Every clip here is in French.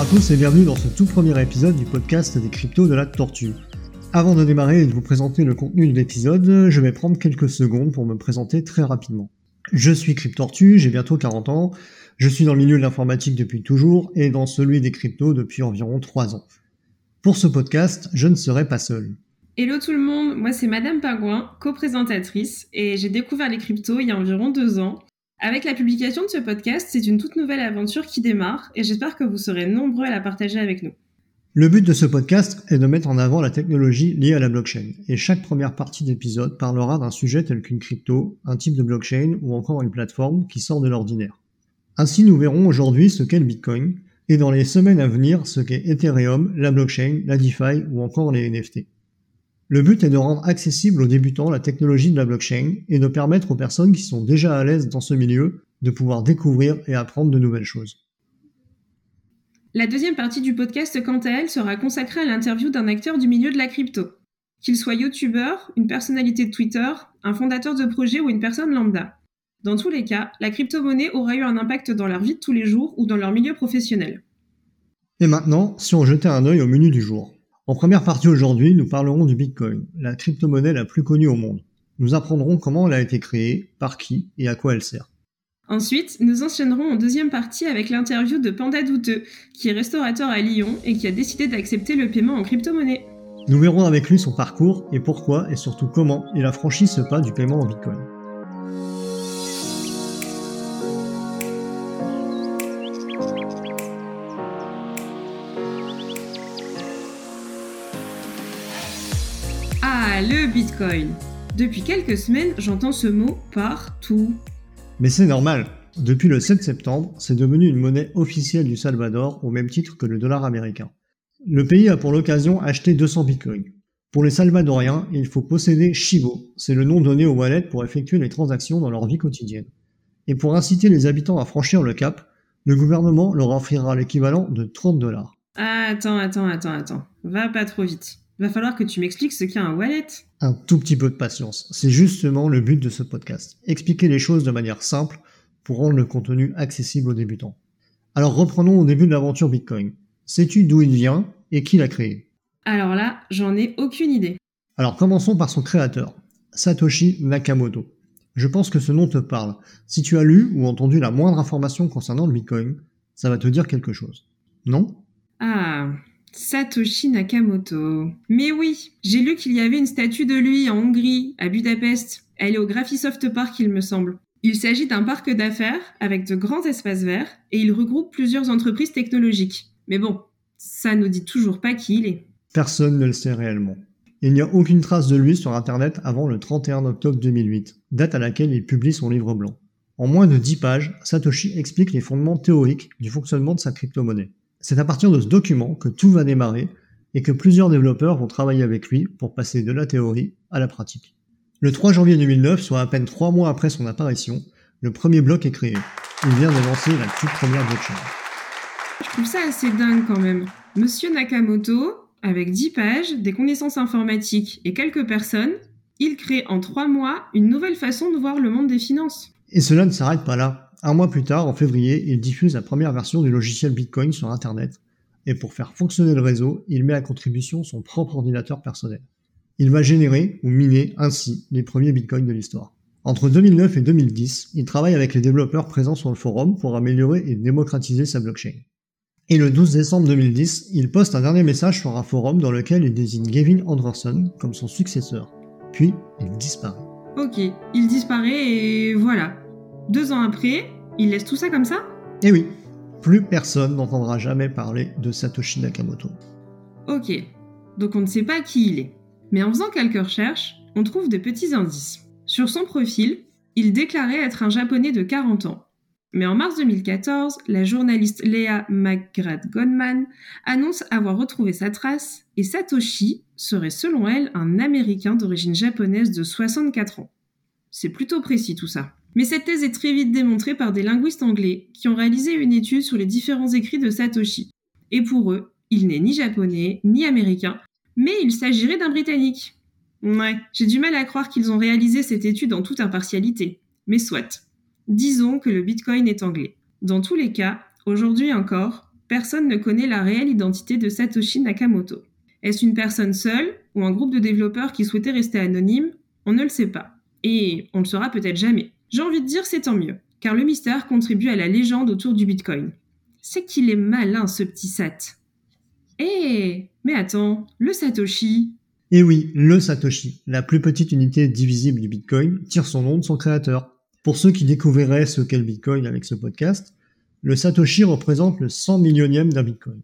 Bonsoir à tous et bienvenue dans ce tout premier épisode du podcast des cryptos de la tortue. Avant de démarrer et de vous présenter le contenu de l'épisode, je vais prendre quelques secondes pour me présenter très rapidement. Je suis Cryptortu, j'ai bientôt 40 ans, je suis dans le milieu de l'informatique depuis toujours et dans celui des cryptos depuis environ 3 ans. Pour ce podcast, je ne serai pas seul. Hello tout le monde, moi c'est Madame Pingouin, co-présentatrice, et j'ai découvert les cryptos il y a environ deux ans. Avec la publication de ce podcast, c'est une toute nouvelle aventure qui démarre, et j'espère que vous serez nombreux à la partager avec nous. Le but de ce podcast est de mettre en avant la technologie liée à la blockchain, et chaque première partie d'épisode parlera d'un sujet tel qu'une crypto, un type de blockchain ou encore une plateforme qui sort de l'ordinaire. Ainsi nous verrons aujourd'hui ce qu'est le Bitcoin, et dans les semaines à venir ce qu'est Ethereum, la blockchain, la DeFi ou encore les NFT. Le but est de rendre accessible aux débutants la technologie de la blockchain et de permettre aux personnes qui sont déjà à l'aise dans ce milieu de pouvoir découvrir et apprendre de nouvelles choses. La deuxième partie du podcast, quant à elle, sera consacrée à l'interview d'un acteur du milieu de la crypto. Qu'il soit youtubeur, une personnalité de Twitter, un fondateur de projet ou une personne lambda. Dans tous les cas, la crypto-monnaie aura eu un impact dans leur vie de tous les jours ou dans leur milieu professionnel. Et maintenant, si on jetait un œil au menu du jour. En première partie aujourd'hui, nous parlerons du Bitcoin, la crypto-monnaie la plus connue au monde. Nous apprendrons comment elle a été créée, par qui et à quoi elle sert. Ensuite, nous enchaînerons en deuxième partie avec l'interview de Panda Douteux, qui est restaurateur à Lyon et qui a décidé d'accepter le paiement en crypto-monnaie. Nous verrons avec lui son parcours et pourquoi et surtout comment il a franchi ce pas du paiement en Bitcoin. Le Bitcoin. Depuis quelques semaines, j'entends ce mot partout. Mais c'est normal. Depuis le 7 septembre, c'est devenu une monnaie officielle du Salvador au même titre que le dollar américain. Le pays a pour l'occasion acheté 200 bitcoins. Pour les Salvadoriens, il faut posséder Chivo, c'est le nom donné aux wallets pour effectuer les transactions dans leur vie quotidienne. Et pour inciter les habitants à franchir le cap, le gouvernement leur offrira l'équivalent de 30 dollars. Attends, attends, attends, attends. Va pas trop vite va falloir que tu m'expliques ce qu'est un wallet. Un tout petit peu de patience. C'est justement le but de ce podcast. Expliquer les choses de manière simple pour rendre le contenu accessible aux débutants. Alors reprenons au début de l'aventure Bitcoin. Sais-tu d'où il vient et qui l'a créé? Alors là, j'en ai aucune idée. Alors commençons par son créateur, Satoshi Nakamoto. Je pense que ce nom te parle. Si tu as lu ou entendu la moindre information concernant le Bitcoin, ça va te dire quelque chose. Non? Ah, Satoshi Nakamoto. Mais oui, j'ai lu qu'il y avait une statue de lui en Hongrie, à Budapest. Elle est au Graphisoft Park, il me semble. Il s'agit d'un parc d'affaires avec de grands espaces verts et il regroupe plusieurs entreprises technologiques. Mais bon, ça nous dit toujours pas qui il est. Personne ne le sait réellement. Il n'y a aucune trace de lui sur Internet avant le 31 octobre 2008, date à laquelle il publie son livre blanc. En moins de 10 pages, Satoshi explique les fondements théoriques du fonctionnement de sa crypto-monnaie. C'est à partir de ce document que tout va démarrer et que plusieurs développeurs vont travailler avec lui pour passer de la théorie à la pratique. Le 3 janvier 2009, soit à peine trois mois après son apparition, le premier bloc est créé. Il vient de lancer la toute première blockchain. Je trouve ça assez dingue quand même. Monsieur Nakamoto, avec 10 pages, des connaissances informatiques et quelques personnes, il crée en trois mois une nouvelle façon de voir le monde des finances. Et cela ne s'arrête pas là. Un mois plus tard, en février, il diffuse la première version du logiciel Bitcoin sur Internet, et pour faire fonctionner le réseau, il met à contribution son propre ordinateur personnel. Il va générer ou miner ainsi les premiers Bitcoins de l'histoire. Entre 2009 et 2010, il travaille avec les développeurs présents sur le forum pour améliorer et démocratiser sa blockchain. Et le 12 décembre 2010, il poste un dernier message sur un forum dans lequel il désigne Gavin Anderson comme son successeur. Puis, il disparaît. Ok, il disparaît et voilà. Deux ans après, il laisse tout ça comme ça? Eh oui, plus personne n'entendra jamais parler de Satoshi Nakamoto. Ok, donc on ne sait pas qui il est. Mais en faisant quelques recherches, on trouve de petits indices. Sur son profil, il déclarait être un japonais de 40 ans. Mais en mars 2014, la journaliste Léa McGrath-Goldman annonce avoir retrouvé sa trace et Satoshi serait selon elle un Américain d'origine japonaise de 64 ans. C'est plutôt précis tout ça. Mais cette thèse est très vite démontrée par des linguistes anglais qui ont réalisé une étude sur les différents écrits de Satoshi. Et pour eux, il n'est ni japonais, ni américain, mais il s'agirait d'un britannique. Ouais, j'ai du mal à croire qu'ils ont réalisé cette étude en toute impartialité. Mais soit. Disons que le bitcoin est anglais. Dans tous les cas, aujourd'hui encore, personne ne connaît la réelle identité de Satoshi Nakamoto. Est-ce une personne seule ou un groupe de développeurs qui souhaitait rester anonyme On ne le sait pas. Et on le saura peut-être jamais. J'ai envie de dire c'est tant mieux, car le mystère contribue à la légende autour du Bitcoin. C'est qu'il est malin ce petit Sat. Eh, mais attends, le Satoshi, Et oui, le Satoshi, la plus petite unité divisible du Bitcoin, tire son nom de son créateur. Pour ceux qui découvriraient ce qu'est le Bitcoin avec ce podcast, le Satoshi représente le 100 millionième d'un Bitcoin.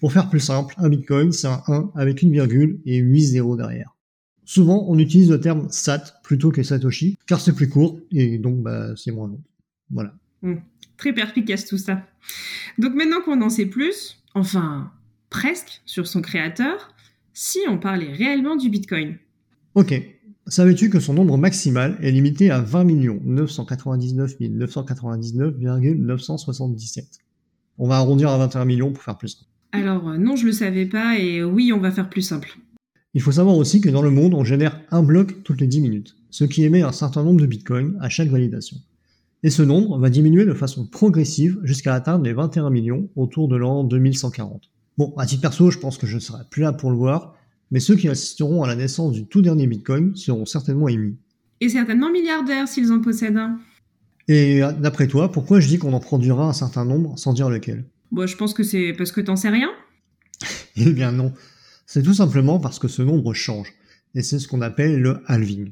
Pour faire plus simple, un Bitcoin, c'est un 1 avec une virgule et 8 zéros derrière. Souvent, on utilise le terme Sat plutôt que Satoshi, car c'est plus court et donc bah, c'est moins long. Voilà. Très perspicace tout ça. Donc maintenant qu'on en sait plus, enfin presque, sur son créateur, si on parlait réellement du Bitcoin. Ok. Savais-tu que son nombre maximal est limité à 20 999 999,977 On va arrondir à 21 millions pour faire plus simple. Alors euh, non, je le savais pas et oui, on va faire plus simple. Il faut savoir aussi que dans le monde, on génère un bloc toutes les 10 minutes, ce qui émet un certain nombre de bitcoins à chaque validation. Et ce nombre va diminuer de façon progressive jusqu'à atteindre les 21 millions autour de l'an 2140. Bon, à titre perso, je pense que je ne serai plus là pour le voir, mais ceux qui assisteront à la naissance du tout dernier bitcoin seront certainement émus. Et certainement milliardaires s'ils en possèdent un. Et d'après toi, pourquoi je dis qu'on en produira un certain nombre sans dire lequel? Bon, je pense que c'est parce que t'en sais rien. Eh bien non, c'est tout simplement parce que ce nombre change, et c'est ce qu'on appelle le halving.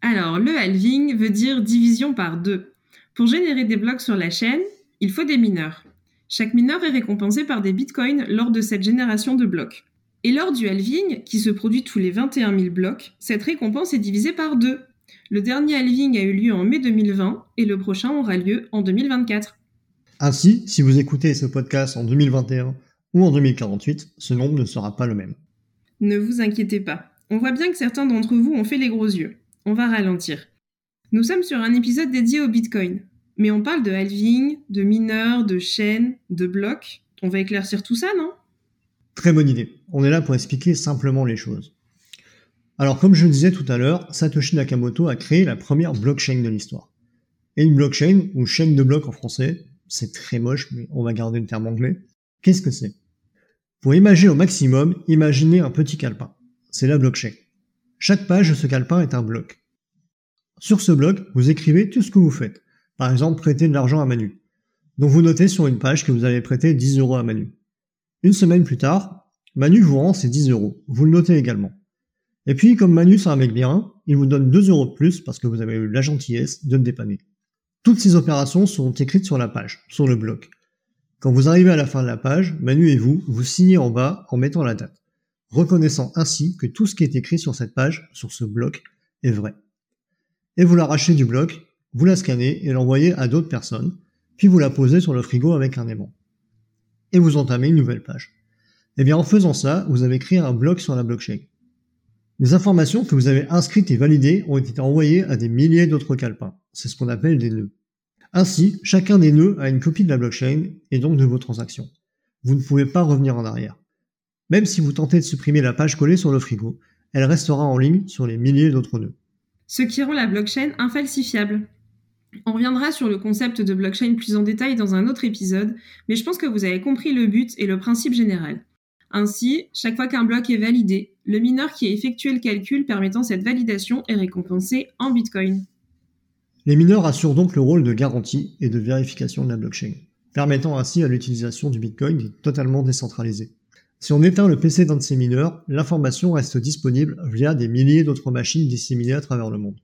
Alors, le halving veut dire division par deux. Pour générer des blocs sur la chaîne, il faut des mineurs. Chaque mineur est récompensé par des bitcoins lors de cette génération de blocs. Et lors du halving, qui se produit tous les 21 000 blocs, cette récompense est divisée par deux. Le dernier halving a eu lieu en mai 2020 et le prochain aura lieu en 2024. Ainsi, si vous écoutez ce podcast en 2021 ou en 2048, ce nombre ne sera pas le même. Ne vous inquiétez pas. On voit bien que certains d'entre vous ont fait les gros yeux. On va ralentir. Nous sommes sur un épisode dédié au Bitcoin. Mais on parle de halving, de mineurs, de chaînes, de blocs. On va éclaircir tout ça, non? Très bonne idée. On est là pour expliquer simplement les choses. Alors, comme je le disais tout à l'heure, Satoshi Nakamoto a créé la première blockchain de l'histoire. Et une blockchain, ou chaîne de blocs en français, c'est très moche, mais on va garder le terme anglais. Qu'est-ce que c'est? Pour imaginer au maximum, imaginez un petit calepin. C'est la blockchain. Chaque page de ce calepin est un bloc. Sur ce bloc, vous écrivez tout ce que vous faites. Par exemple, prêter de l'argent à Manu. Donc vous notez sur une page que vous avez prêté 10 euros à Manu. Une semaine plus tard, Manu vous rend ces 10 euros. Vous le notez également. Et puis, comme Manu c'est un bien, il vous donne 2 euros de plus parce que vous avez eu la gentillesse de le dépanner. Toutes ces opérations sont écrites sur la page, sur le bloc. Quand vous arrivez à la fin de la page, Manu et vous, vous signez en bas en mettant la date, reconnaissant ainsi que tout ce qui est écrit sur cette page, sur ce bloc, est vrai. Et vous l'arrachez du bloc, vous la scannez et l'envoyez à d'autres personnes, puis vous la posez sur le frigo avec un aimant. Et vous entamez une nouvelle page. Et bien en faisant ça, vous avez créé un bloc sur la blockchain. Les informations que vous avez inscrites et validées ont été envoyées à des milliers d'autres calepins. C'est ce qu'on appelle des nœuds. Ainsi, chacun des nœuds a une copie de la blockchain et donc de vos transactions. Vous ne pouvez pas revenir en arrière. Même si vous tentez de supprimer la page collée sur le frigo, elle restera en ligne sur les milliers d'autres nœuds. Ce qui rend la blockchain infalsifiable. On reviendra sur le concept de blockchain plus en détail dans un autre épisode, mais je pense que vous avez compris le but et le principe général. Ainsi, chaque fois qu'un bloc est validé, le mineur qui a effectué le calcul permettant cette validation est récompensé en Bitcoin. Les mineurs assurent donc le rôle de garantie et de vérification de la blockchain, permettant ainsi à l'utilisation du Bitcoin d'être totalement décentralisée. Si on éteint le PC d'un de ces mineurs, l'information reste disponible via des milliers d'autres machines disséminées à travers le monde.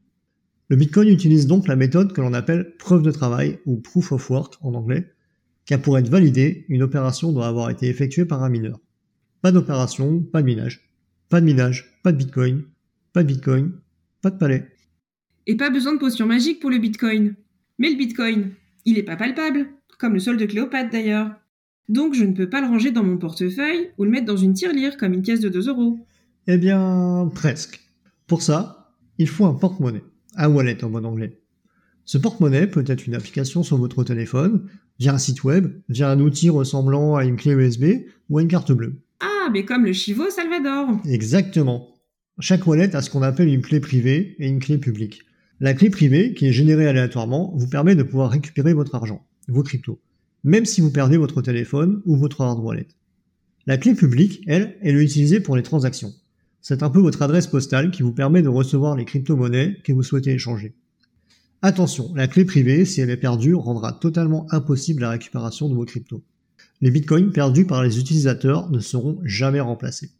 Le Bitcoin utilise donc la méthode que l'on appelle preuve de travail ou proof of work en anglais, car pour être validée, une opération doit avoir été effectuée par un mineur. Pas d'opération, pas de minage. Pas de minage, pas de Bitcoin, pas de Bitcoin, pas de palais. Et pas besoin de potion magique pour le Bitcoin. Mais le Bitcoin, il est pas palpable, comme le sol de Cléopâtre d'ailleurs. Donc je ne peux pas le ranger dans mon portefeuille ou le mettre dans une tirelire comme une caisse de 2 euros. Eh bien, presque. Pour ça, il faut un porte-monnaie, un wallet en bon anglais. Ce porte-monnaie peut être une application sur votre téléphone, via un site web, via un outil ressemblant à une clé USB ou à une carte bleue. Ah, mais comme le Chivo Salvador. Exactement. Chaque wallet a ce qu'on appelle une clé privée et une clé publique. La clé privée, qui est générée aléatoirement, vous permet de pouvoir récupérer votre argent, vos cryptos. même si vous perdez votre téléphone ou votre hard wallet. La clé publique, elle, elle est utilisée pour les transactions. C'est un peu votre adresse postale qui vous permet de recevoir les crypto-monnaies que vous souhaitez échanger. Attention, la clé privée, si elle est perdue, rendra totalement impossible la récupération de vos cryptos. Les bitcoins perdus par les utilisateurs ne seront jamais remplacés.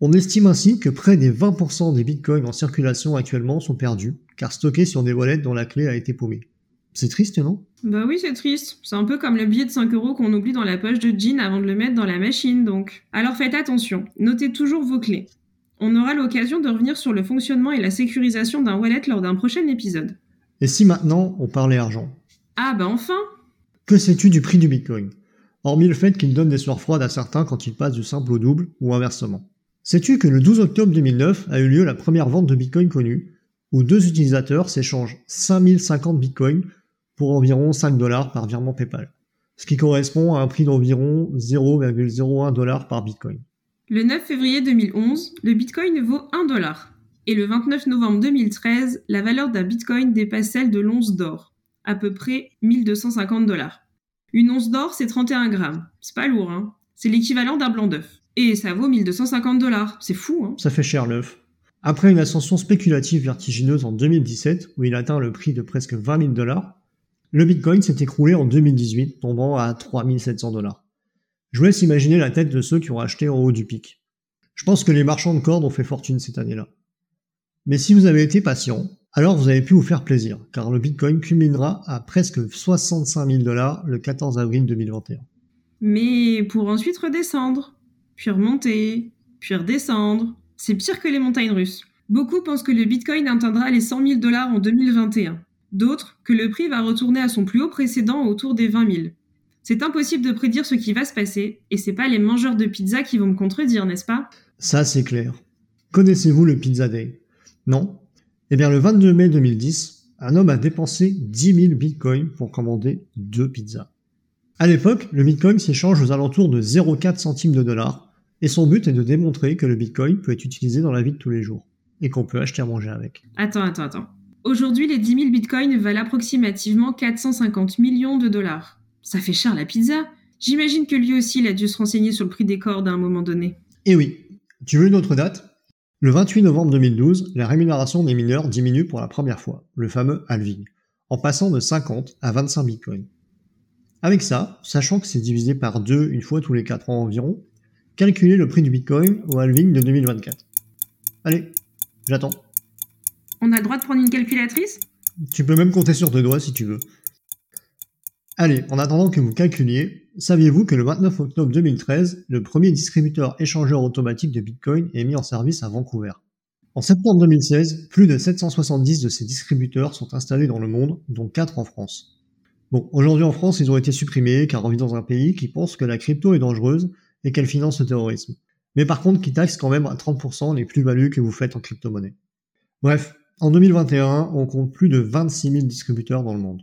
On estime ainsi que près des 20% des bitcoins en circulation actuellement sont perdus, car stockés sur des wallets dont la clé a été paumée. C'est triste, non? Bah oui, c'est triste. C'est un peu comme le billet de 5 euros qu'on oublie dans la poche de jean avant de le mettre dans la machine, donc. Alors faites attention, notez toujours vos clés. On aura l'occasion de revenir sur le fonctionnement et la sécurisation d'un wallet lors d'un prochain épisode. Et si maintenant on parlait argent? Ah bah enfin Que sais-tu du prix du bitcoin? Hormis le fait qu'il donne des sueurs froides à certains quand il passe du simple au double ou inversement. Sais-tu que le 12 octobre 2009 a eu lieu la première vente de bitcoin connue, où deux utilisateurs s'échangent 5050 bitcoins pour environ 5 dollars par virement PayPal, ce qui correspond à un prix d'environ 0,01 dollar par bitcoin. Le 9 février 2011, le bitcoin vaut 1 dollar. Et le 29 novembre 2013, la valeur d'un bitcoin dépasse celle de l'once d'or, à peu près 1250 dollars. Une once d'or, c'est 31 grammes. C'est pas lourd, hein. C'est l'équivalent d'un blanc d'œuf. Et ça vaut 1250 dollars. C'est fou, hein. Ça fait cher l'œuf. Après une ascension spéculative vertigineuse en 2017, où il atteint le prix de presque 20 000 dollars, le bitcoin s'est écroulé en 2018, tombant à 3700 dollars. Je vous laisse imaginer la tête de ceux qui ont acheté en haut du pic. Je pense que les marchands de cordes ont fait fortune cette année-là. Mais si vous avez été patient, alors vous avez pu vous faire plaisir, car le Bitcoin culminera à presque 65 000 dollars le 14 avril 2021. Mais pour ensuite redescendre, puis remonter, puis redescendre. C'est pire que les montagnes russes. Beaucoup pensent que le Bitcoin atteindra les 100 000 dollars en 2021. D'autres que le prix va retourner à son plus haut précédent autour des 20 000. C'est impossible de prédire ce qui va se passer, et c'est pas les mangeurs de pizza qui vont me contredire, n'est-ce pas? Ça, c'est clair. Connaissez-vous le Pizza Day? Non? Eh bien, le 22 mai 2010, un homme a dépensé 10 000 bitcoins pour commander deux pizzas. À l'époque, le bitcoin s'échange aux alentours de 0,4 centimes de dollars, et son but est de démontrer que le bitcoin peut être utilisé dans la vie de tous les jours, et qu'on peut acheter à manger avec. Attends, attends, attends. Aujourd'hui, les 10 000 bitcoins valent approximativement 450 millions de dollars. Ça fait cher la pizza. J'imagine que lui aussi, il a dû se renseigner sur le prix des cordes à un moment donné. Et oui, tu veux une autre date? Le 28 novembre 2012, la rémunération des mineurs diminue pour la première fois, le fameux halving, en passant de 50 à 25 bitcoins. Avec ça, sachant que c'est divisé par 2 une fois tous les 4 ans environ, calculez le prix du bitcoin au halving de 2024. Allez, j'attends. On a le droit de prendre une calculatrice? Tu peux même compter sur deux doigts si tu veux. Allez, en attendant que vous calculiez, saviez-vous que le 29 octobre 2013, le premier distributeur échangeur automatique de Bitcoin est mis en service à Vancouver? En septembre 2016, plus de 770 de ces distributeurs sont installés dans le monde, dont 4 en France. Bon, aujourd'hui en France, ils ont été supprimés car on vit dans un pays qui pense que la crypto est dangereuse et qu'elle finance le terrorisme. Mais par contre, qui taxe quand même à 30% les plus-values que vous faites en crypto-monnaie. Bref, en 2021, on compte plus de 26 000 distributeurs dans le monde.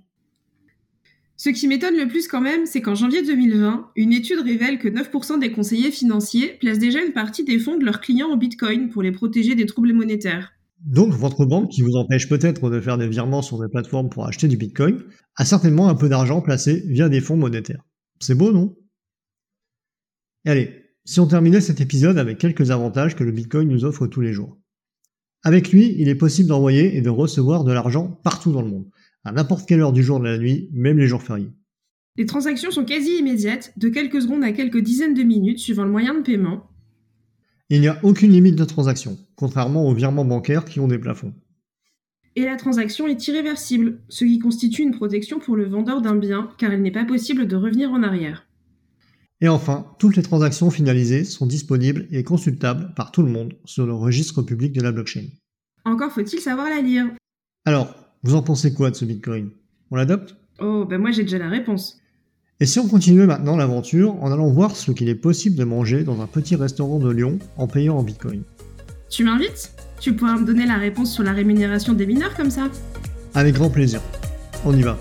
Ce qui m'étonne le plus quand même, c'est qu'en janvier 2020, une étude révèle que 9% des conseillers financiers placent déjà une partie des fonds de leurs clients en Bitcoin pour les protéger des troubles monétaires. Donc votre banque, qui vous empêche peut-être de faire des virements sur des plateformes pour acheter du Bitcoin, a certainement un peu d'argent placé via des fonds monétaires. C'est beau, non? Et allez, si on terminait cet épisode avec quelques avantages que le Bitcoin nous offre tous les jours. Avec lui, il est possible d'envoyer et de recevoir de l'argent partout dans le monde à n'importe quelle heure du jour de la nuit, même les jours fériés. Les transactions sont quasi immédiates, de quelques secondes à quelques dizaines de minutes suivant le moyen de paiement. Il n'y a aucune limite de transaction, contrairement aux virements bancaires qui ont des plafonds. Et la transaction est irréversible, ce qui constitue une protection pour le vendeur d'un bien, car il n'est pas possible de revenir en arrière. Et enfin, toutes les transactions finalisées sont disponibles et consultables par tout le monde sur le registre public de la blockchain. Encore faut-il savoir la lire. Alors, vous en pensez quoi de ce Bitcoin? On l'adopte? Oh, ben moi j'ai déjà la réponse. Et si on continuait maintenant l'aventure en allant voir ce qu'il est possible de manger dans un petit restaurant de Lyon en payant en Bitcoin? Tu m'invites? Tu pourras me donner la réponse sur la rémunération des mineurs comme ça? Avec grand plaisir. On y va.